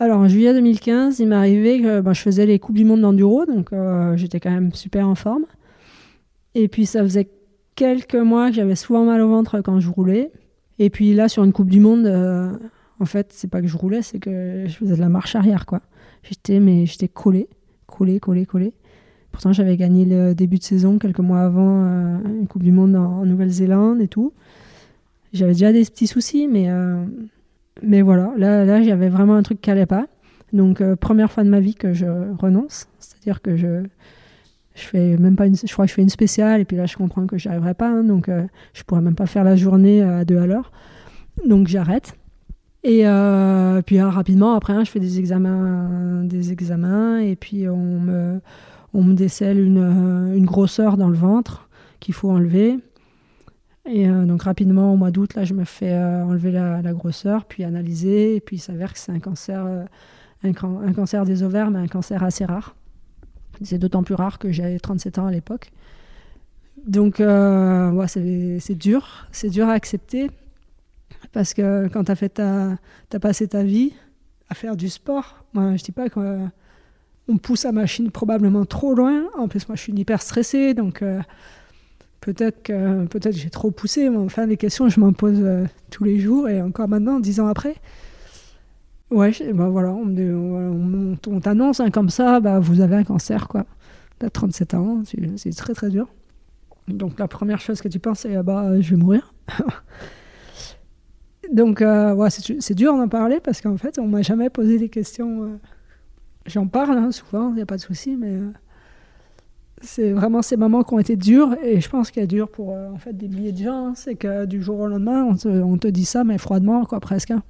Alors en juillet 2015, il arrivé que ben, je faisais les Coupes du Monde d'enduro, donc euh, j'étais quand même super en forme. Et puis ça faisait quelques mois que j'avais souvent mal au ventre quand je roulais. Et puis là, sur une Coupe du Monde, euh, en fait, c'est pas que je roulais, c'est que je faisais de la marche arrière, quoi. J'étais, mais j'étais collé, collé, collé, collé. Pourtant, j'avais gagné le début de saison quelques mois avant euh, une Coupe du Monde en, Nouvelle-Zélande et tout. J'avais déjà des petits soucis, mais, mais voilà, là, là j'avais vraiment un truc qui n'allait pas. Donc, euh, première fois de ma vie que je renonce. C'est-à-dire que je, je fais même pas une, je crois que je fais une spéciale et puis là, je comprends que j'y arriverai pas. Hein, donc, je pourrais même pas faire la journée à deux à l'heure. Donc, j'arrête. Et puis rapidement, après, hein, je fais des examens, des examens et puis on me on me décèle une, euh, une grosseur dans le ventre qu'il faut enlever. Et euh, donc rapidement, au mois d'août, là, je me fais euh, enlever la, grosseur, puis analyser, et puis il s'avère que c'est un cancer, un, un, cancer des ovaires, mais un cancer assez rare. C'est d'autant plus rare que j'avais 37 ans à l'époque. Donc, ouais, c'est dur, c'est dur à accepter, parce que quand tu as, as passé ta vie à faire du sport, moi, je dis pas que on pousse la machine probablement trop loin. En plus, moi, je suis hyper stressée, donc euh, peut-être que peut-être j'ai trop poussé. Mais enfin, les questions, je m'en pose euh, tous les jours et encore maintenant, dix ans après. Ouais, ben voilà, on, on, t'annonce hein, comme ça, bah, vous avez un cancer, quoi. T'as 37 ans, c'est très très dur. Donc la première chose que tu penses, c'est bah je vais mourir. Donc euh, ouais, c'est dur d'en parler parce qu'en fait, on m'a jamais posé des questions J'en parle hein, souvent, il n'y a pas de souci, mais euh, c'est vraiment ces moments qui ont été durs et je pense qu'il est dur pour euh, en fait des milliers de gens. Hein. c'est que du jour au lendemain, on te, on te, dit ça, mais froidement, quoi, presque. Hein.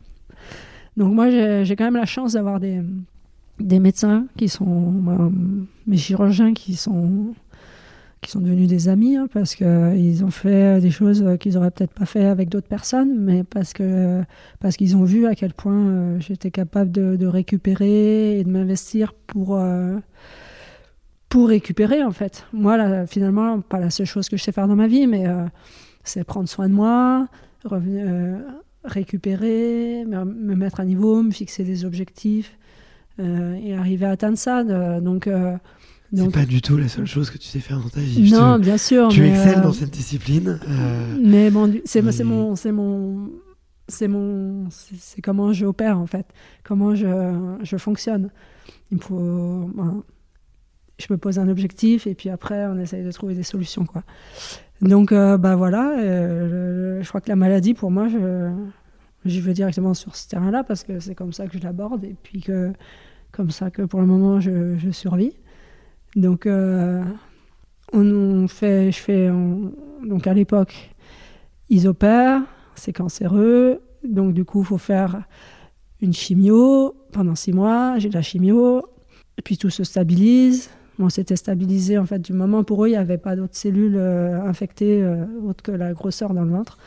Donc moi, j'ai quand même la chance d'avoir des, des médecins qui sont bah, mes chirurgiens qui sont qui sont devenus des amis hein, parce qu'ils ont fait des choses qu'ils n'auraient peut-être pas fait avec d'autres personnes, mais parce que parce qu'ils ont vu à quel point euh, j'étais capable de, récupérer et de m'investir pour euh, pour récupérer en fait. Moi, là, finalement, pas la seule chose que je sais faire dans ma vie, mais euh, c'est prendre soin de moi, revenir, récupérer, me, me, mettre à niveau, me fixer des objectifs et arriver à atteindre ça. donc c'est pas du tout la seule chose que tu sais faire dans ta vie. Non, bien sûr. Tu excelles dans euh, cette discipline. Euh, mais bon, c'est mon, c'est mon, c'est mon, c'est comment j'opère en fait, comment je, je fonctionne. Il faut, je me pose un objectif et puis après on essaye de trouver des solutions quoi. Donc euh, bah voilà, je crois que la maladie pour moi, je, vais directement sur ce terrain-là parce que c'est comme ça que je l'aborde et puis que comme ça que pour le moment je, je survis. Donc, euh, on, fait, je fais, donc à l'époque, ils opèrent, c'est cancéreux, donc du coup, faut faire une chimio pendant six mois. J'ai de la chimio, puis tout se stabilise. Bon, c'était stabilisé en fait du moment pour eux, il n'y avait pas d'autres cellules euh, infectées euh, autres que la grosseur dans le ventre.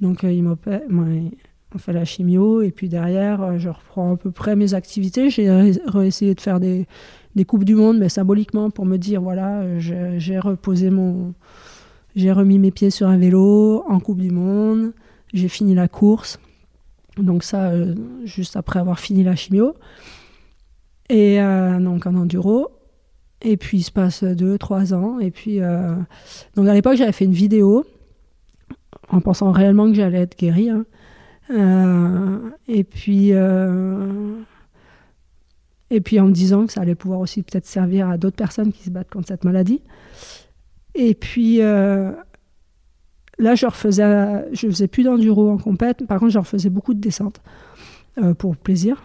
Donc ils m'opèrent, on fait la chimio et puis derrière, je reprends à peu près mes activités. J'ai réessayé de faire des, des Coupes du Monde, mais symboliquement pour me dire voilà, j'ai reposé mon. J'ai remis mes pieds sur un vélo en Coupe du Monde, j'ai fini la course. Donc, ça, euh, juste après avoir fini la chimio. Et euh, donc en enduro. Et puis il se passe deux, trois ans. Et puis, euh, donc à l'époque, j'avais fait une vidéo en pensant réellement que j'allais être guérie. Hein. et puis, et puis en me disant que ça allait pouvoir aussi peut-être servir à d'autres personnes qui se battent contre cette maladie. Et puis euh, là, je refaisais, je faisais plus d'enduro en compète. Par contre, je refaisais beaucoup de descentes euh, pour plaisir.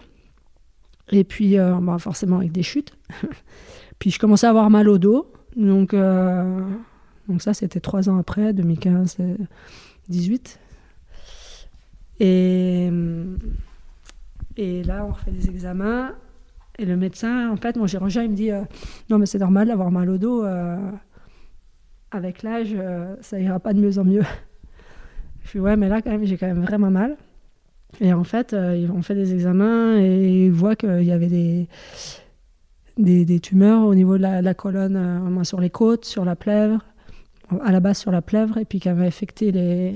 Et puis, euh, bah, forcément avec des chutes. puis je commençais à avoir mal au dos. Donc, donc ça, c'était trois ans après, 2015-18. Et Et là, on refait des examens. Et le médecin, en fait, mon chirurgien, il me dit Non, mais c'est normal d'avoir mal au dos. avec l'âge, ça ira pas de mieux en mieux. Je suis Ouais, mais là, quand même, j'ai quand même vraiment mal. Et en fait, ils ont fait des examens et ils voient qu'il y avait des, des, tumeurs au niveau de la, colonne, euh, sur les côtes, sur la plèvre, à la base sur la plèvre, et puis qui avait affecté les,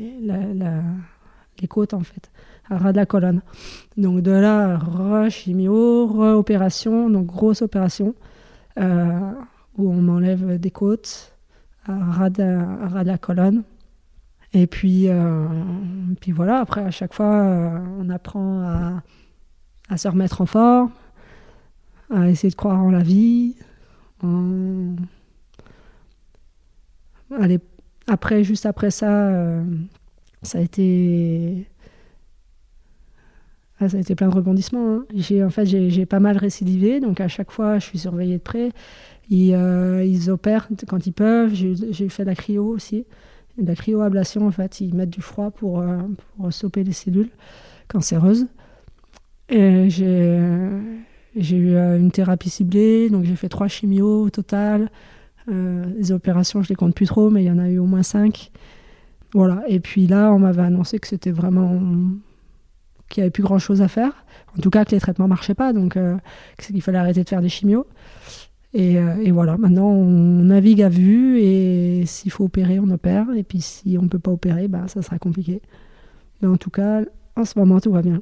les côtes en fait, à ras de la colonne. Donc de là, re-chimio, re-opération, donc grosse opération, euh, où on m'enlève des côtes à ras de, la colonne. Et puis, euh, puis voilà, après, à chaque fois, on apprend à, à, se remettre en forme, à essayer de croire en la vie. Après, juste après ça, euh, ça a été. Ah, ça a été plein de rebondissements. Hein. J'ai, en fait, j'ai, pas mal récidivé, donc à chaque fois, je suis surveillée de près. Ils, euh, opèrent quand ils peuvent. J'ai, fait de la cryo aussi. De la cryoablation, en fait. Ils mettent du froid pour, euh, pour stopper les cellules cancéreuses. Et j'ai j'ai eu euh, une thérapie ciblée, donc j'ai fait trois chimios au total. Euh, les opérations, je les compte plus trop, mais il y en a eu au moins cinq. Voilà. Et puis là, on m'avait annoncé que c'était vraiment qu'il n'y avait plus grand chose à faire. En tout cas, que les traitements marchaient pas, donc euh, qu'il fallait arrêter de faire des chimios. Et, voilà, maintenant on navigue à vue et s'il faut opérer, on opère. Et puis si on peut pas opérer, bah, ça sera compliqué. Mais en tout cas, en ce moment, tout va bien.